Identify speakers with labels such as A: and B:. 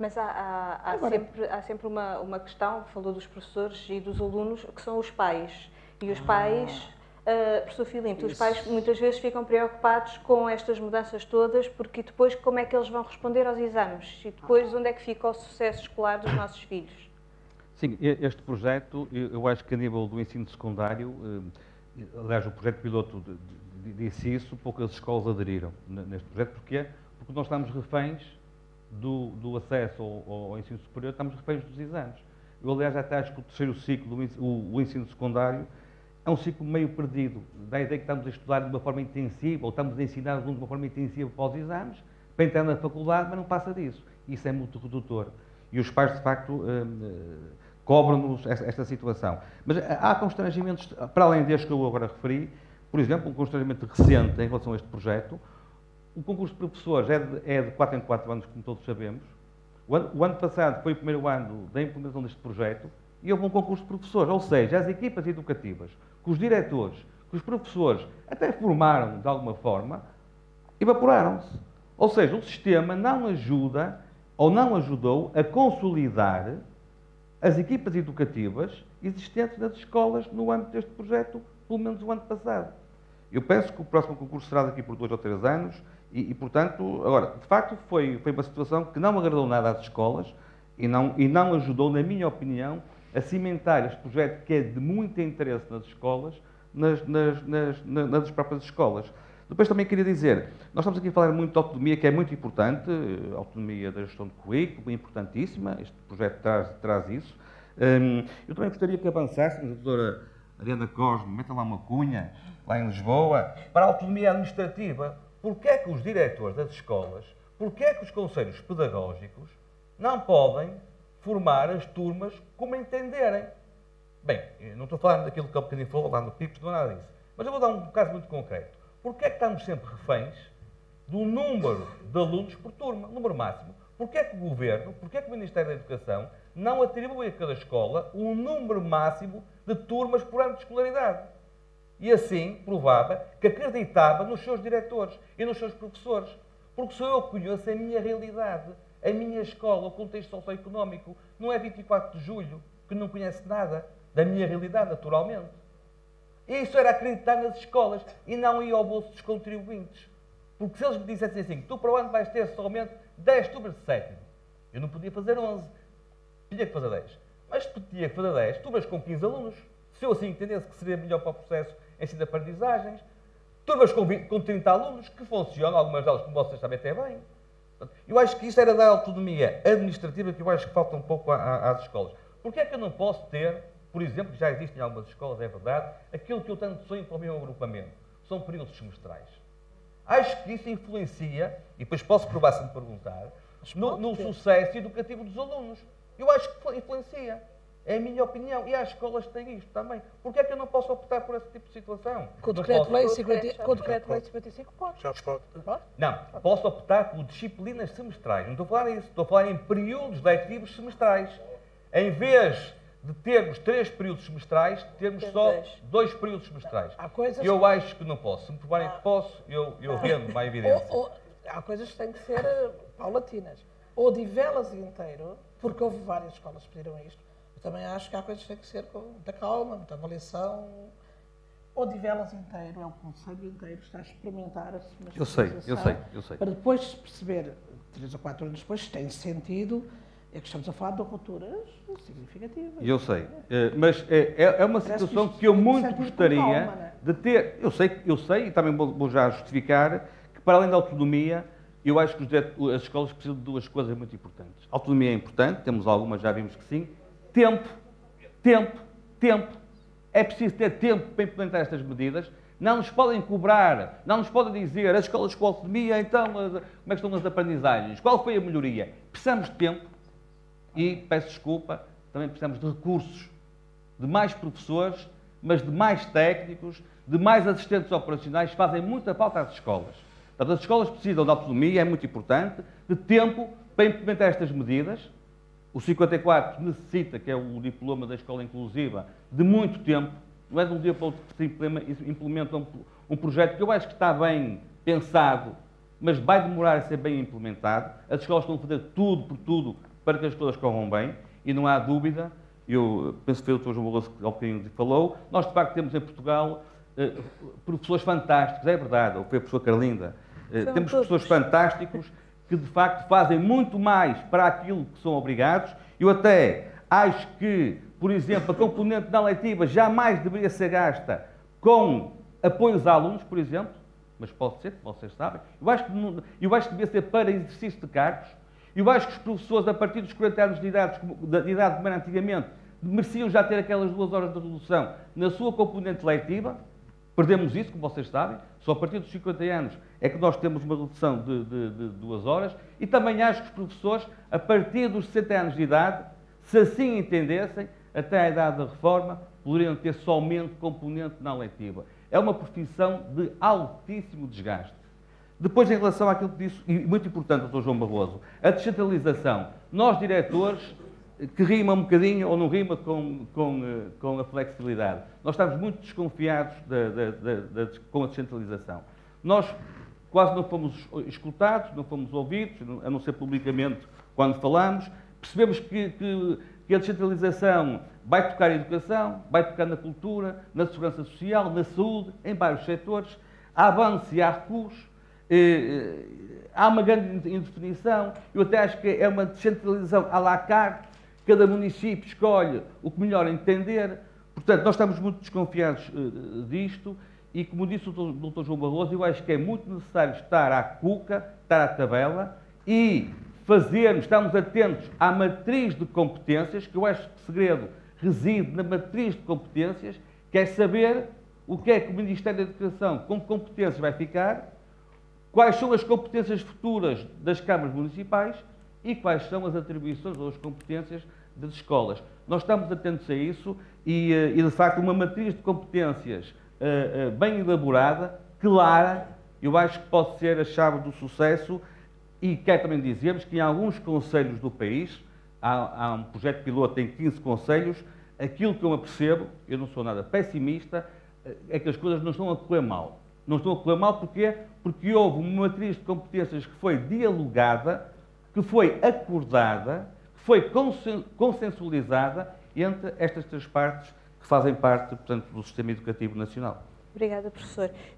A: Mas há, há, há Agora, sempre, há sempre uma, uma questão, falou dos professores e dos alunos, que são os pais. E os ah. pais Uh, professor Filipe, os pais muitas vezes ficam preocupados com estas mudanças todas, porque depois como é que eles vão responder aos exames? E depois onde é que fica o sucesso escolar dos nossos filhos?
B: Sim, este projeto, eu acho que a nível do ensino secundário, eh, aliás, o projeto piloto disse isso, poucas escolas aderiram neste projeto. Porquê? Porque nós estamos reféns do, do acesso ao, ao, ensino superior, estamos reféns dos exames. Eu, aliás, até acho que o terceiro ciclo, o, o ensino secundário, é um ciclo meio perdido. Da ideia que estamos a estudar de uma forma intensiva, ou estamos a ensinar os alunos de uma forma intensiva para os exames, para entrar na faculdade, mas não passa disso. Isso é muito redutor. E os pais, de facto, hum, cobram-nos esta situação. Mas há constrangimentos, para além deste que eu agora referi, por exemplo, um constrangimento recente em relação a este projeto, o concurso de professores é de, é de 4 em 4 anos, como todos sabemos. O ano, o ano passado foi o primeiro ano da implementação deste projeto e houve um concurso de professores, ou seja, as equipas educativas que os diretores, que os professores até formaram de alguma forma, evaporaram-se. Ou seja, o sistema não ajuda ou não ajudou a consolidar as equipas educativas existentes nas escolas no âmbito deste projeto, pelo menos o ano passado. Eu penso que o próximo concurso será daqui por dois ou três anos e, e portanto, agora, de facto, foi, foi uma situação que não agradou nada às escolas e não, e não ajudou, na minha opinião, a cimentar este projeto que é de muito interesse nas escolas, nas, nas, nas, nas próprias escolas. Depois também queria dizer, nós estamos aqui a falar muito de autonomia, que é muito importante, a autonomia da gestão de currículo, importantíssima, este projeto traz, traz isso. Hum, eu também gostaria que avançássemos, a doutora Ariana Cosme, meta lá uma cunha, lá em Lisboa, para a autonomia administrativa. Porquê é que os diretores das escolas, porquê é que os conselhos pedagógicos não podem formar as turmas como entenderem. Bem, não estou falando daquilo que há bocadinho falou lá no PIPS, não é nada disso. Mas eu vou dar um caso muito concreto. Porquê é que estamos sempre reféns do número de alunos por turma, número máximo? Porquê é que o Governo, porquê é que o Ministério da Educação não atribui a cada escola um número máximo de turmas por ano de escolaridade? E assim provava que acreditava nos seus diretores e nos seus professores. Porque sou eu conheço a minha realidade. A minha escola, o contexto socioeconómico, não é 24 de julho, que não conhece nada da minha realidade, naturalmente. Isso era acreditar nas escolas e não ir ao bolso dos contribuintes. Porque se eles me dissessem assim, tu para o ano vais ter somente 10 turmas de sétimo, eu não podia fazer 11, tinha que fazer 10. Mas podia fazer 10 turmas com 15 alunos. Se eu assim entendesse que seria melhor para o processo em ensino de aprendizagens, turmas com, 20, com 30 alunos, que funcionam, algumas delas, como vocês sabem, até bem. Eu acho que isso era da autonomia administrativa que eu acho que falta um pouco às escolas. Porquê é que eu não posso ter, por exemplo, já existem algumas escolas, é verdade, aquilo que eu tanto sonho para o meu agrupamento? São períodos semestrais. Acho que isso influencia, e depois posso provar se me perguntar, no, no sucesso educativo dos alunos. Eu acho que influencia. É a minha opinião. E há escolas que têm isto também. Porquê é que eu não posso optar por esse tipo de situação?
C: Com o decreto-lei 55 pode. Já pode.
B: Não, posso optar por disciplinas semestrais. Não estou a falar nisso. Estou a falar em períodos letivos semestrais. Em vez de termos três períodos semestrais, termos só dois períodos semestrais. Há coisas eu acho que não posso. Se me provarem que posso, eu, eu rendo uma evidência. Ou, ou,
C: há coisas que têm que ser uh, paulatinas. Ou de velas inteiro, porque houve várias escolas que pediram isto, também acho que há coisas que têm que ser com muita calma, muita avaliação. Ou de velas inteiro, é um conselho inteiro, está a experimentar a
B: Eu sei, eu sei, eu sei.
C: Para depois perceber, três ou quatro anos depois, se tem sentido, é que estamos a falar de rupturas significativas.
B: Eu sei, é, mas é, é, uma situação que, que eu muito gostaria calma, é? de ter. Eu sei, eu sei, e também vou, vou já justificar, que para além da autonomia, eu acho que as escolas precisam de duas coisas muito importantes. A autonomia é importante, temos algumas, já vimos que sim, Tempo, tempo, tempo. É preciso ter tempo para implementar estas medidas. Não nos podem cobrar, não nos podem dizer as escolas com autonomia, então, como é estão as aprendizagens? Qual foi a melhoria? Precisamos de tempo e, peço desculpa, também precisamos de recursos, de mais professores, mas de mais técnicos, de mais assistentes operacionais, fazem muita falta às escolas. Portanto, as escolas precisam de autonomia, é muito importante, de tempo para implementar estas medidas, o 54 necessita, que é o diploma da escola inclusiva, de muito tempo, não é de um dia para o outro que se implementa um, um projeto que eu acho que está bem pensado, mas vai demorar a ser bem implementado. As escolas estão a fazer tudo por tudo para que as coisas corram bem e não há dúvida, eu penso que foi o Dr. João Barroso que bocadinho falou, nós de facto temos em Portugal eh, professores fantásticos, é verdade, foi a professora Carlinda,
A: São
B: temos
A: todos.
B: professores fantásticos que de facto fazem muito mais para aquilo que são obrigados. Eu até acho que, por exemplo, a componente da letiva jamais deveria ser gasta com apoios a alunos, por exemplo, mas pode ser, vocês sabem. Eu acho que, eu acho que devia ser para exercício de cargos. Eu acho que os professores, a partir dos 40 anos de idade, de idade como era antigamente, mereciam já ter aquelas duas horas de redução na sua componente letiva. Perdemos isso, como vocês sabem. Só a partir dos 50 anos é que nós temos uma redução de, de- de duas horas. E também acho que os professores, a partir dos 60 anos de idade, se assim entendessem, até a idade da reforma, poderiam ter somente componente na letiva. É uma profissão de altíssimo desgaste. Depois, em relação àquilo que disse, e muito importante, Dr. João Barroso, a descentralização. Nós, diretores, que rima um bocadinho ou não rima com, com, eh, com a flexibilidade. Nós estamos muito desconfiados da- da- da- com a descentralização. Nós quase não fomos escutados, não fomos ouvidos, a não ser publicamente quando falamos. Percebemos que, que- que a descentralização vai tocar a educação, vai tocar na cultura, na segurança social, na saúde, em vários setores. Há avanço e há recursos. Eh, eh, há uma grande indefinição. Eu até acho que é uma descentralização à la carte. Cada município escolhe o que melhor entender. Portanto, nós estamos muito desconfiados eh, disto e, como disse o Dr. João Barroso, eu acho que é muito necessário estar à cuca, estar à tabela e fazermos, estarmos atentos à matriz de competências, que eu acho que o segredo reside na matriz de competências, que é saber o que é que o Ministério da Educação, com competências, vai ficar, quais são as competências futuras das câmaras municipais e quais são as atribuições ou as competências das escolas. Nós estamos atentos a isso e, eh, e, de facto, uma matriz de competências eh, eh, bem elaborada, clara, eu acho que pode ser a chave do sucesso e quero também dizermos que em alguns conselhos do país, há, há um projeto piloto em 15 conselhos, aquilo que eu me apercebo, eu não sou nada pessimista, é que as coisas não estão a correr mal. Não estão a correr mal porquê? Porque houve uma matriz de competências que foi dialogada, que foi acordada, que foi consen- consensualizada entre estas três partes que fazem parte, portanto, do sistema educativo nacional.
A: Obrigada, professor. Eu